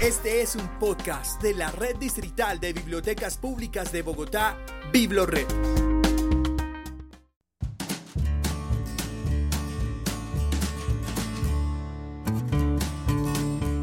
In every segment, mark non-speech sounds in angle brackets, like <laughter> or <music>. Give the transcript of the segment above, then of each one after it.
Este es un podcast de la Red Distrital de Bibliotecas Públicas de Bogotá, BibloRed.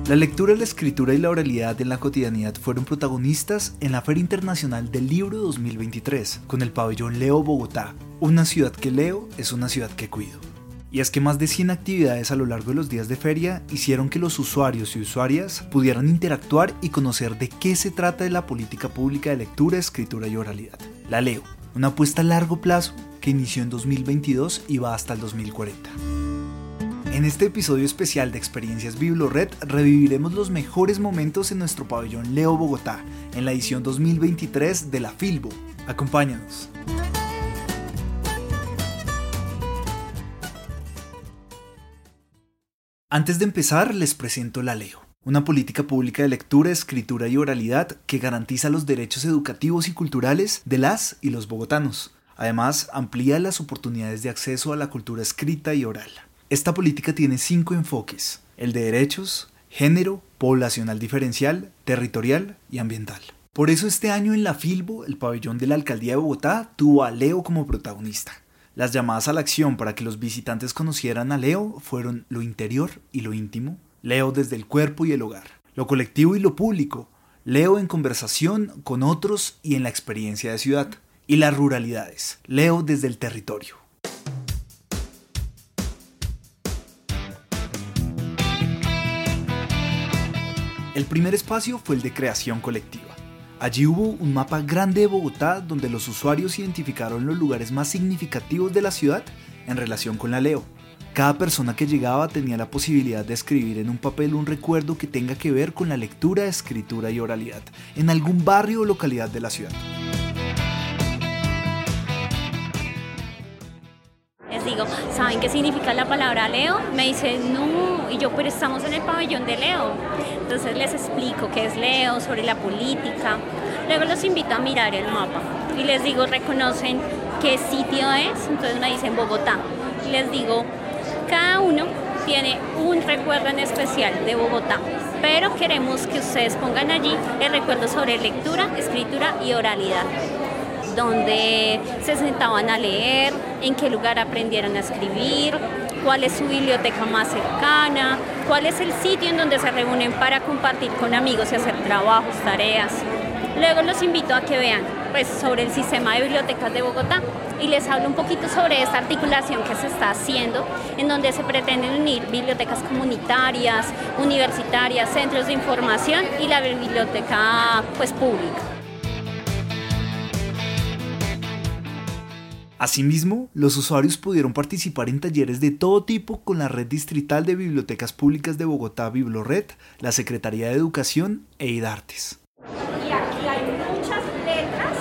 La lectura, la escritura y la oralidad en la cotidianidad fueron protagonistas en la Feria Internacional del Libro 2023, con el pabellón Leo Bogotá. Una ciudad que leo es una ciudad que cuido. Y es que más de 100 actividades a lo largo de los días de feria hicieron que los usuarios y usuarias pudieran interactuar y conocer de qué se trata de la política pública de lectura, escritura y oralidad. La leo, una apuesta a largo plazo que inició en 2022 y va hasta el 2040. En este episodio especial de Experiencias BibloRed reviviremos los mejores momentos en nuestro pabellón Leo Bogotá, en la edición 2023 de la Filbo. Acompáñanos. Antes de empezar, les presento la Leo, una política pública de lectura, escritura y oralidad que garantiza los derechos educativos y culturales de las y los bogotanos. Además, amplía las oportunidades de acceso a la cultura escrita y oral. Esta política tiene cinco enfoques, el de derechos, género, poblacional diferencial, territorial y ambiental. Por eso este año en la Filbo, el pabellón de la Alcaldía de Bogotá tuvo a Leo como protagonista. Las llamadas a la acción para que los visitantes conocieran a Leo fueron lo interior y lo íntimo, Leo desde el cuerpo y el hogar, lo colectivo y lo público, Leo en conversación con otros y en la experiencia de ciudad, y las ruralidades, Leo desde el territorio. El primer espacio fue el de creación colectiva. Allí hubo un mapa grande de Bogotá donde los usuarios identificaron los lugares más significativos de la ciudad en relación con la Leo. Cada persona que llegaba tenía la posibilidad de escribir en un papel un recuerdo que tenga que ver con la lectura, escritura y oralidad en algún barrio o localidad de la ciudad. Les digo, ¿saben qué significa la palabra Leo? Me dicen, no, y yo, pero estamos en el pabellón de Leo. Entonces les explico qué es Leo, sobre la política. Luego los invito a mirar el mapa y les digo, ¿reconocen qué sitio es? Entonces me dicen Bogotá. Les digo, cada uno tiene un recuerdo en especial de Bogotá, pero queremos que ustedes pongan allí el recuerdo sobre lectura, escritura y oralidad donde se sentaban a leer, en qué lugar aprendieron a escribir, cuál es su biblioteca más cercana, cuál es el sitio en donde se reúnen para compartir con amigos y hacer trabajos, tareas. Luego los invito a que vean pues, sobre el sistema de bibliotecas de Bogotá y les hablo un poquito sobre esta articulación que se está haciendo, en donde se pretenden unir bibliotecas comunitarias, universitarias, centros de información y la biblioteca pues, pública. Asimismo, los usuarios pudieron participar en talleres de todo tipo con la Red Distrital de Bibliotecas Públicas de Bogotá, BibloRed, la Secretaría de Educación e IDARTES. Y aquí hay muchas letras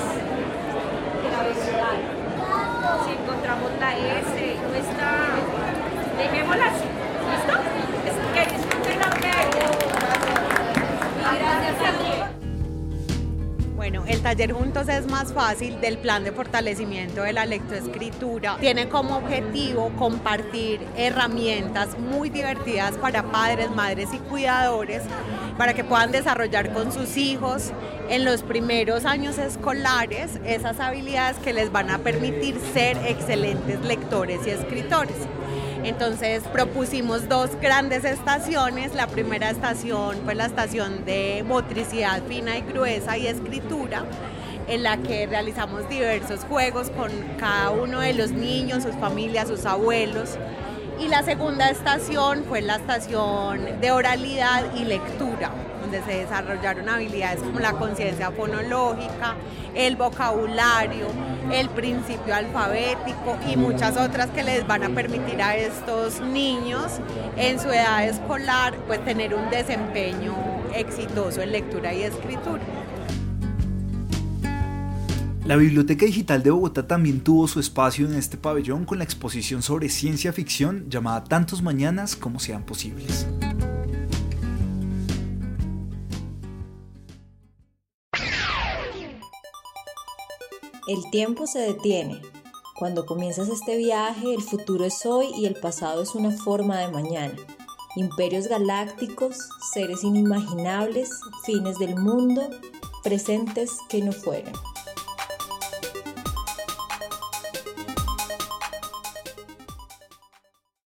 de la. Si encontramos la S, está. Taller Juntos es más fácil del plan de fortalecimiento de la lectoescritura. Tiene como objetivo compartir herramientas muy divertidas para padres, madres y cuidadores para que puedan desarrollar con sus hijos en los primeros años escolares esas habilidades que les van a permitir ser excelentes lectores y escritores. Entonces propusimos dos grandes estaciones. La primera estación fue la estación de motricidad fina y gruesa y escritura en la que realizamos diversos juegos con cada uno de los niños, sus familias, sus abuelos. Y la segunda estación fue la estación de oralidad y lectura, donde se desarrollaron habilidades como la conciencia fonológica, el vocabulario, el principio alfabético y muchas otras que les van a permitir a estos niños en su edad escolar pues tener un desempeño exitoso en lectura y escritura. La Biblioteca Digital de Bogotá también tuvo su espacio en este pabellón con la exposición sobre ciencia ficción llamada Tantos Mañanas como sean posibles. El tiempo se detiene. Cuando comienzas este viaje, el futuro es hoy y el pasado es una forma de mañana. imperios galácticos, seres inimaginables, fines del mundo, presentes que no fueron.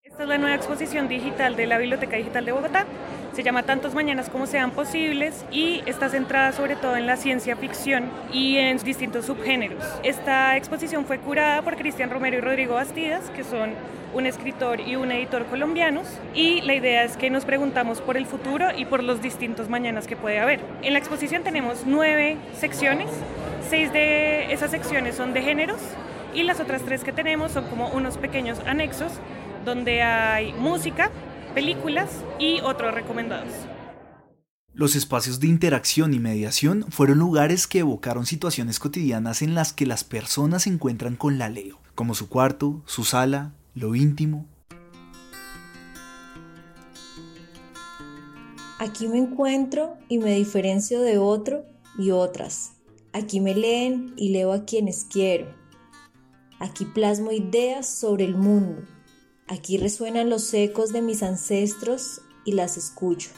Esta es la nueva exposición digital de la Biblioteca Digital de Bogotá. Se llama Tantos Mañanas como sean posibles y está centrada sobre todo en la ciencia ficción y en distintos subgéneros. Esta exposición fue curada por Cristian Romero y Rodrigo Bastidas, que son un escritor y un editor colombianos y la idea es que nos preguntamos por el futuro y por los distintos mañanas que puede haber. En la exposición tenemos nueve secciones, seis de esas secciones son de géneros y las otras tres que tenemos son como unos pequeños anexos donde hay música, películas y otros recomendados. Los espacios de interacción y mediación fueron lugares que evocaron situaciones cotidianas en las que las personas se encuentran con la Leo, como su cuarto, su sala, lo íntimo. Aquí me encuentro y me diferencio de otro y otras. Aquí me leen y leo a quienes quiero. Aquí plasmo ideas sobre el mundo. Aquí resuenan los ecos de mis ancestros y las escucho.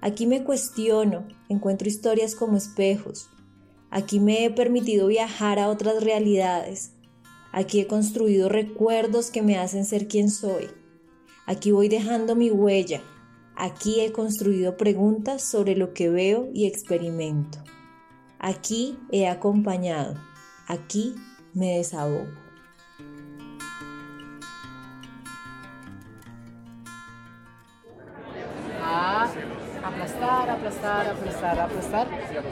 Aquí me cuestiono, encuentro historias como espejos. Aquí me he permitido viajar a otras realidades. Aquí he construido recuerdos que me hacen ser quien soy. Aquí voy dejando mi huella. Aquí he construido preguntas sobre lo que veo y experimento. Aquí he acompañado. Aquí me desahogo. A aplastar, aplastar, aplastar, aplastar,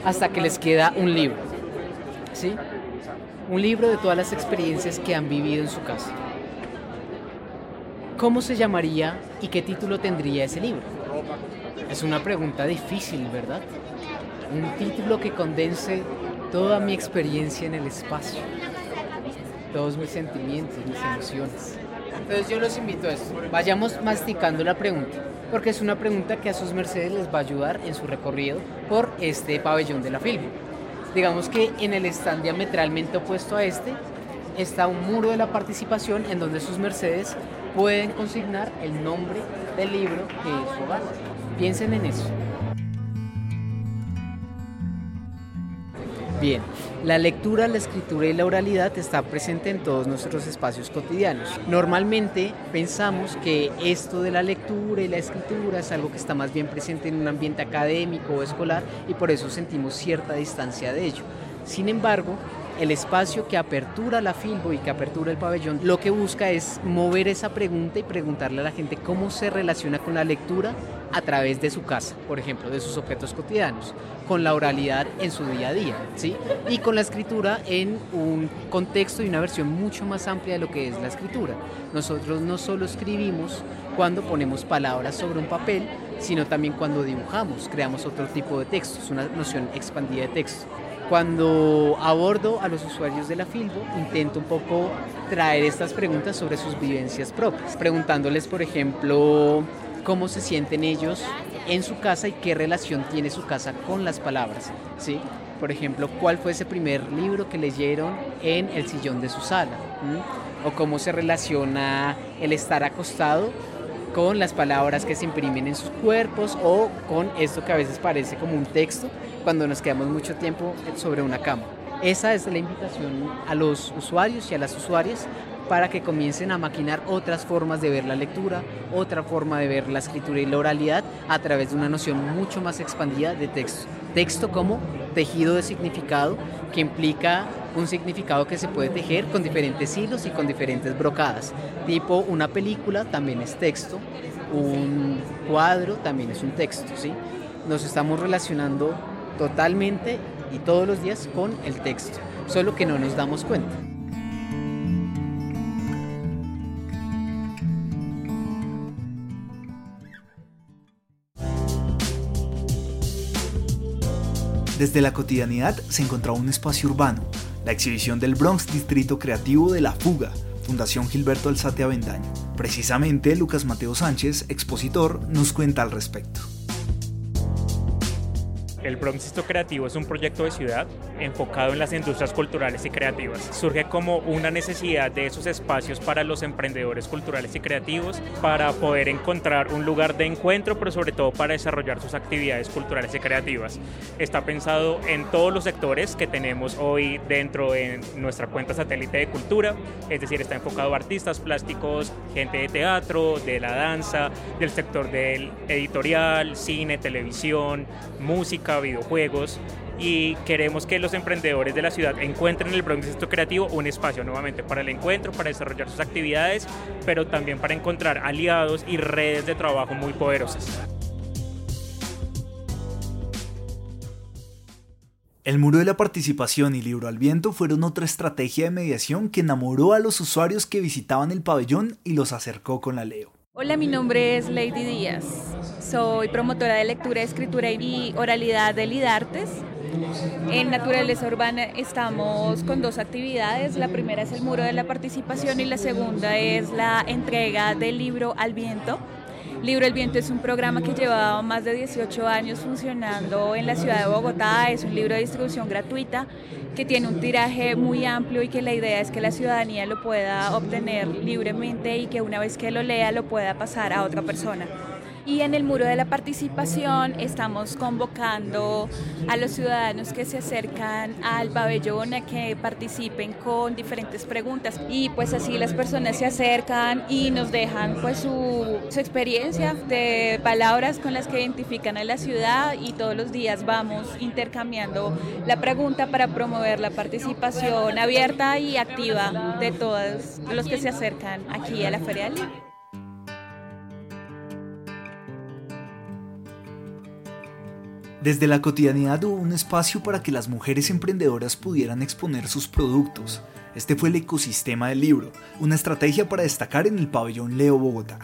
hasta que les queda un libro. ¿Sí? Un libro de todas las experiencias que han vivido en su casa. ¿Cómo se llamaría y qué título tendría ese libro? Es una pregunta difícil, ¿verdad? Un título que condense toda mi experiencia en el espacio, todos mis sentimientos, mis emociones. Entonces yo los invito a esto. Vayamos masticando la pregunta, porque es una pregunta que a sus mercedes les va a ayudar en su recorrido por este pabellón de la film. Digamos que en el stand diametralmente opuesto a este está un muro de la participación en donde sus mercedes pueden consignar el nombre del libro que es su hogar. Piensen en eso. Bien, la lectura, la escritura y la oralidad está presente en todos nuestros espacios cotidianos. Normalmente pensamos que esto de la lectura y la escritura es algo que está más bien presente en un ambiente académico o escolar y por eso sentimos cierta distancia de ello. Sin embargo, el espacio que apertura la Filbo y que apertura el pabellón, lo que busca es mover esa pregunta y preguntarle a la gente cómo se relaciona con la lectura a través de su casa, por ejemplo, de sus objetos cotidianos, con la oralidad en su día a día, ¿sí? Y con la escritura en un contexto y una versión mucho más amplia de lo que es la escritura. Nosotros no solo escribimos cuando ponemos palabras sobre un papel, sino también cuando dibujamos, creamos otro tipo de textos, una noción expandida de texto. Cuando abordo a los usuarios de la Filbo, intento un poco traer estas preguntas sobre sus vivencias propias, preguntándoles, por ejemplo, cómo se sienten ellos en su casa y qué relación tiene su casa con las palabras, ¿sí? Por ejemplo, cuál fue ese primer libro que leyeron en el sillón de su sala, o cómo se relaciona el estar acostado con las palabras que se imprimen en sus cuerpos o con esto que a veces parece como un texto cuando nos quedamos mucho tiempo sobre una cama. Esa es la invitación a los usuarios y a las usuarias para que comiencen a maquinar otras formas de ver la lectura, otra forma de ver la escritura y la oralidad a través de una noción mucho más expandida de texto. Texto como tejido de significado que implica un significado que se puede tejer con diferentes hilos y con diferentes brocadas. Tipo una película también es texto, un cuadro también es un texto, ¿sí? Nos estamos relacionando totalmente y todos los días con el texto, solo que no nos damos cuenta. Desde la cotidianidad se encontraba un espacio urbano, la exhibición del Bronx Distrito Creativo de La Fuga, Fundación Gilberto Alzate Avendaño. Precisamente Lucas Mateo Sánchez, expositor, nos cuenta al respecto. El Bronx Creativo es un proyecto de ciudad enfocado en las industrias culturales y creativas. Surge como una necesidad de esos espacios para los emprendedores culturales y creativos para poder encontrar un lugar de encuentro, pero sobre todo para desarrollar sus actividades culturales y creativas. Está pensado en todos los sectores que tenemos hoy dentro de nuestra cuenta satélite de cultura, es decir, está enfocado a artistas plásticos, gente de teatro, de la danza, del sector del editorial, cine, televisión, música, videojuegos y queremos que los emprendedores de la ciudad encuentren en el Bronx Creativo un espacio nuevamente para el encuentro, para desarrollar sus actividades, pero también para encontrar aliados y redes de trabajo muy poderosas. El muro de la participación y libro al viento fueron otra estrategia de mediación que enamoró a los usuarios que visitaban el pabellón y los acercó con la Leo. Hola, mi nombre es Lady Díaz. Soy promotora de lectura, escritura y oralidad de Lidartes. En Naturaleza Urbana estamos con dos actividades. La primera es el muro de la participación y la segunda es la entrega del libro al viento. Libro El Viento es un programa que lleva más de 18 años funcionando en la ciudad de Bogotá. Es un libro de distribución gratuita que tiene un tiraje muy amplio y que la idea es que la ciudadanía lo pueda obtener libremente y que una vez que lo lea lo pueda pasar a otra persona. Y en el muro de la participación estamos convocando a los ciudadanos que se acercan al pabellón a que participen con diferentes preguntas. Y pues así las personas se acercan y nos dejan pues su, su experiencia de palabras con las que identifican a la ciudad y todos los días vamos intercambiando la pregunta para promover la participación abierta y activa de todos los que se acercan aquí a la Feria del Libro. Desde la cotidianidad hubo un espacio para que las mujeres emprendedoras pudieran exponer sus productos. Este fue el ecosistema del libro, una estrategia para destacar en el pabellón Leo Bogotá.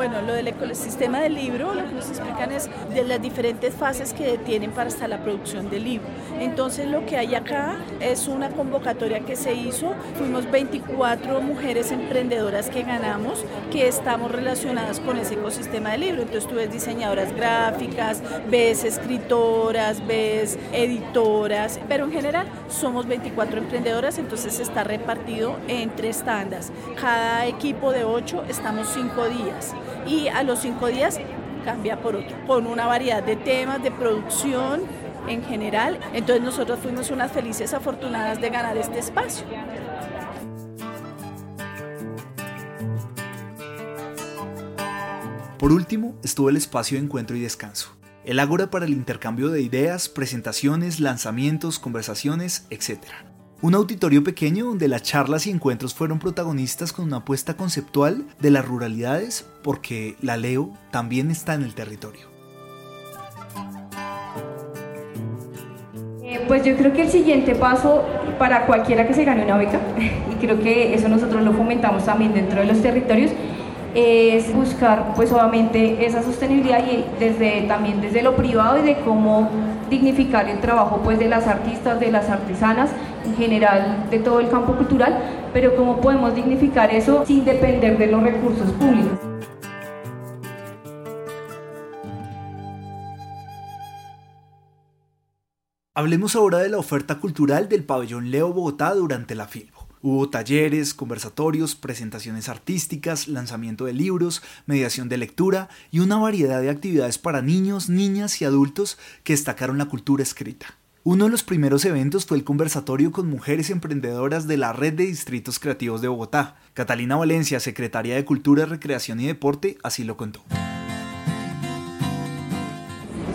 Bueno, lo del ecosistema del libro, lo que nos explican es de las diferentes fases que tienen para hasta la producción del libro. Entonces lo que hay acá es una convocatoria que se hizo, fuimos 24 mujeres emprendedoras que ganamos, que estamos relacionadas con ese ecosistema del libro. Entonces tú ves diseñadoras gráficas, ves escritoras, ves editoras, pero en general somos 24 emprendedoras, entonces está repartido en tres tandas. Cada equipo de 8 estamos 5 días y a los cinco días cambia por otro, con una variedad de temas, de producción en general. Entonces nosotros fuimos unas felices afortunadas de ganar este espacio. Por último, estuvo el espacio de encuentro y descanso. El ágora para el intercambio de ideas, presentaciones, lanzamientos, conversaciones, etc. Un auditorio pequeño donde las charlas y encuentros fueron protagonistas con una apuesta conceptual de las ruralidades porque la Leo también está en el territorio. Eh, pues yo creo que el siguiente paso para cualquiera que se gane una beca, <laughs> y creo que eso nosotros lo fomentamos también dentro de los territorios, es buscar pues obviamente esa sostenibilidad y desde, también desde lo privado y de cómo dignificar el trabajo pues de las artistas, de las artesanas, general de todo el campo cultural, pero cómo podemos dignificar eso sin depender de los recursos públicos. Hablemos ahora de la oferta cultural del pabellón Leo Bogotá durante la FILBO. Hubo talleres, conversatorios, presentaciones artísticas, lanzamiento de libros, mediación de lectura y una variedad de actividades para niños, niñas y adultos que destacaron la cultura escrita. Uno de los primeros eventos fue el conversatorio con mujeres emprendedoras de la Red de Distritos Creativos de Bogotá. Catalina Valencia, secretaria de Cultura, Recreación y Deporte, así lo contó.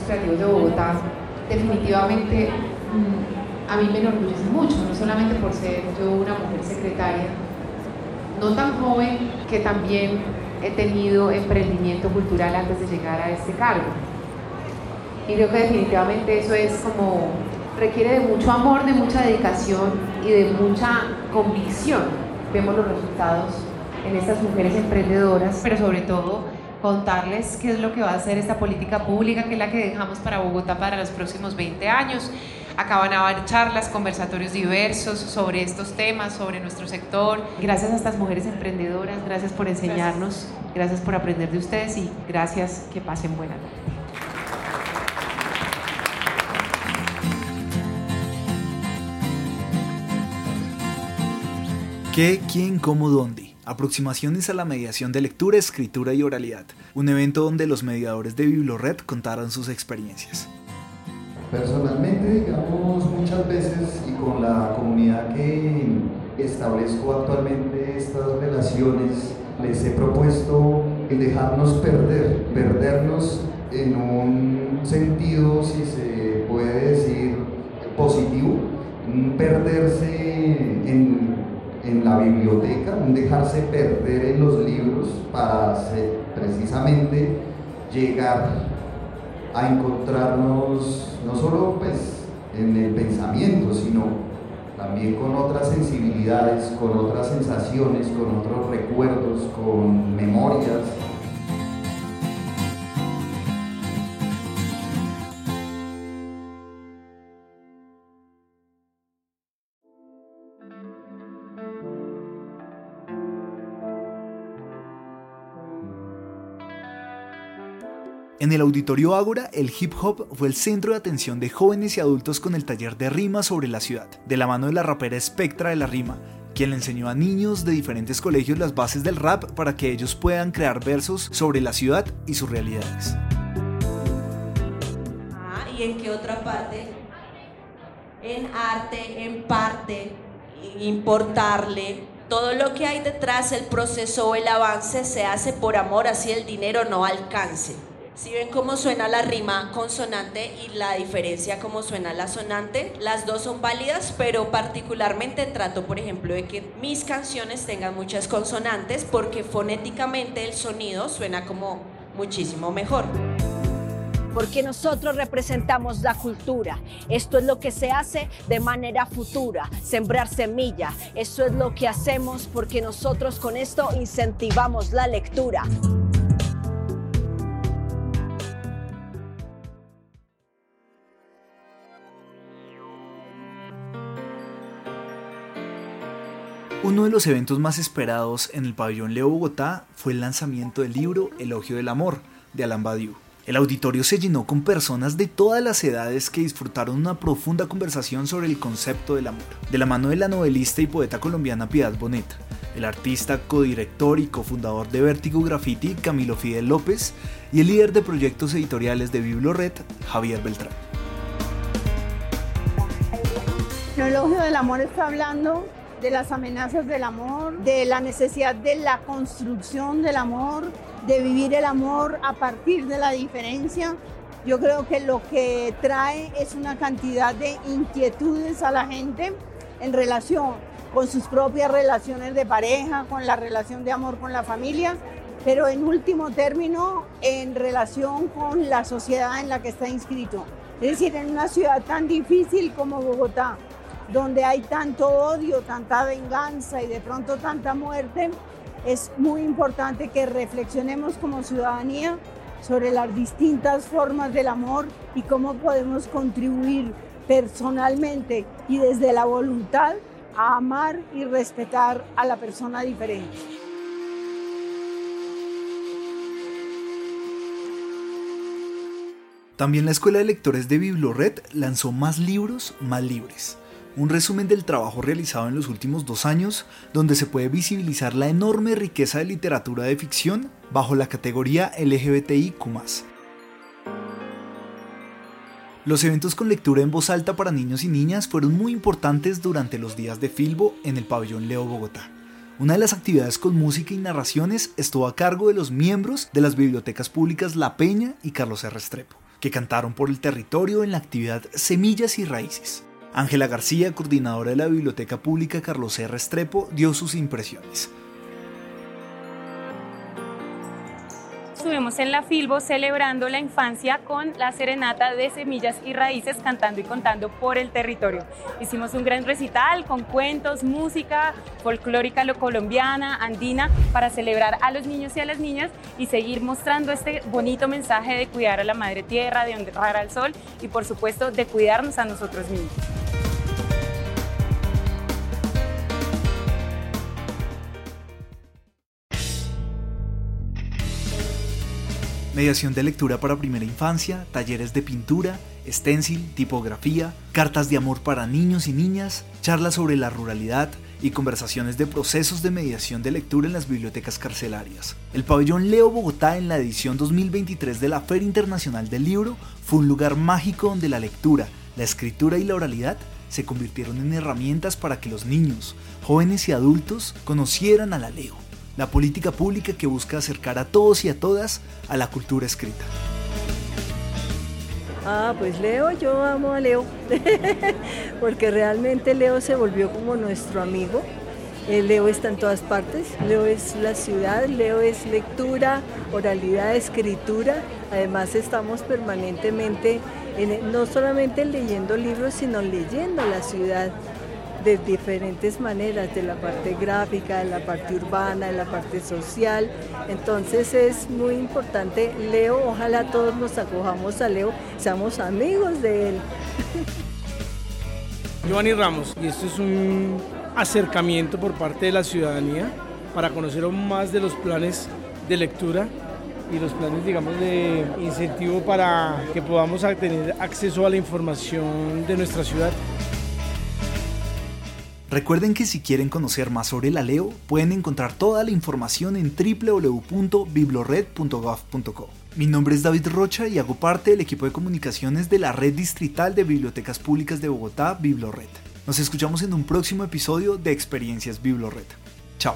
Creativos de Bogotá definitivamente mm, a mí me enorgullece mucho, no solamente por ser yo una mujer secretaria, no tan joven que también he tenido emprendimiento cultural antes de llegar a este cargo. Y creo que definitivamente eso es como, requiere de mucho amor, de mucha dedicación y de mucha convicción. Vemos los resultados en estas mujeres emprendedoras, pero sobre todo contarles qué es lo que va a hacer esta política pública, que es la que dejamos para Bogotá para los próximos 20 años Acá van a haber charlas, conversatorios diversos sobre estos temas, sobre nuestro sector. Gracias a estas mujeres emprendedoras, gracias por enseñarnos, gracias por aprender de ustedes y gracias, que pasen buena noche. ¿Qué, quién, cómo, dónde? Aproximaciones a la mediación de lectura, escritura y oralidad. Un evento donde los mediadores de Biblored contaron sus experiencias. Personalmente, digamos, muchas veces y con la comunidad que establezco actualmente estas relaciones, les he propuesto el dejarnos perder, perdernos en un sentido, si se puede decir, positivo, perderse en en la biblioteca, un dejarse perder en los libros para precisamente llegar a encontrarnos no solo pues en el pensamiento, sino también con otras sensibilidades, con otras sensaciones, con otros recuerdos, con memorias. En el Auditorio Ágora, el hip hop fue el centro de atención de jóvenes y adultos con el taller de rima sobre la ciudad, de la mano de la rapera Espectra de la Rima, quien le enseñó a niños de diferentes colegios las bases del rap para que ellos puedan crear versos sobre la ciudad y sus realidades. Ah, ¿y en qué otra parte? En arte, en parte, importarle. Todo lo que hay detrás, el proceso o el avance se hace por amor, así el dinero no alcance. Si ven cómo suena la rima consonante y la diferencia cómo suena la sonante, las dos son válidas, pero particularmente trato, por ejemplo, de que mis canciones tengan muchas consonantes porque fonéticamente el sonido suena como muchísimo mejor porque nosotros representamos la cultura. Esto es lo que se hace de manera futura, sembrar semilla. Eso es lo que hacemos porque nosotros con esto incentivamos la lectura. Uno de los eventos más esperados en el pabellón Leo Bogotá fue el lanzamiento del libro Elogio del Amor de Alain Badiou. El auditorio se llenó con personas de todas las edades que disfrutaron una profunda conversación sobre el concepto del amor, de la mano de la novelista y poeta colombiana Piedad Bonet, el artista, codirector y cofundador de Vértigo Graffiti Camilo Fidel López y el líder de proyectos editoriales de Biblored Javier Beltrán. El elogio del amor está hablando de las amenazas del amor, de la necesidad de la construcción del amor, de vivir el amor a partir de la diferencia. Yo creo que lo que trae es una cantidad de inquietudes a la gente en relación con sus propias relaciones de pareja, con la relación de amor con la familia, pero en último término en relación con la sociedad en la que está inscrito. Es decir, en una ciudad tan difícil como Bogotá, donde hay tanto odio, tanta venganza y de pronto tanta muerte, es muy importante que reflexionemos como ciudadanía sobre las distintas formas del amor y cómo podemos contribuir personalmente y desde la voluntad a amar y respetar a la persona diferente. También la Escuela de Lectores de Biblored lanzó Más libros, más libres un resumen del trabajo realizado en los últimos dos años, donde se puede visibilizar la enorme riqueza de literatura de ficción bajo la categoría LGBTIQ. Los eventos con lectura en voz alta para niños y niñas fueron muy importantes durante los días de Filbo en el pabellón Leo Bogotá. Una de las actividades con música y narraciones estuvo a cargo de los miembros de las bibliotecas públicas La Peña y Carlos. Restrepo, que cantaron por el territorio en la actividad Semillas y Raíces. Ángela García, coordinadora de la Biblioteca Pública Carlos R. Restrepo, dio sus impresiones. Estuvimos en la Filbo celebrando la infancia con la serenata de semillas y raíces cantando y contando por el territorio. Hicimos un gran recital con cuentos, música folclórica lo colombiana, andina, para celebrar a los niños y a las niñas y seguir mostrando este bonito mensaje de cuidar a la madre tierra, de honrar al sol y por supuesto de cuidarnos a nosotros mismos. Mediación de lectura para primera infancia, talleres de pintura, stencil, tipografía, cartas de amor para niños y niñas, charlas sobre la ruralidad y conversaciones de procesos de mediación de lectura en las bibliotecas carcelarias. El pabellón Leo Bogotá en la edición 2023 de la Feria Internacional del Libro fue un lugar mágico donde la lectura, la escritura y la oralidad se convirtieron en herramientas para que los niños, jóvenes y adultos conocieran a la Leo la política pública que busca acercar a todos y a todas a la cultura escrita. Ah, pues Leo, yo amo a Leo, <laughs> porque realmente Leo se volvió como nuestro amigo. Eh, Leo está en todas partes, Leo es la ciudad, Leo es lectura, oralidad, escritura. Además estamos permanentemente, no solamente leyendo libros, sino leyendo la ciudad de diferentes maneras, de la parte gráfica, de la parte urbana, de la parte social. Entonces es muy importante, Leo, ojalá todos nos acojamos a Leo, seamos amigos de él. <laughs> Giovanni Ramos, y esto es un acercamiento por parte de la ciudadanía para conocer aún más de los planes de lectura y los planes, digamos, de incentivo para que podamos tener acceso a la información de nuestra ciudad. Recuerden que si quieren conocer más sobre la Leo, pueden encontrar toda la información en www.biblored.gov.co. Mi nombre es David Rocha y hago parte del equipo de comunicaciones de la Red Distrital de Bibliotecas Públicas de Bogotá, Biblored. Nos escuchamos en un próximo episodio de Experiencias Biblored. Chao.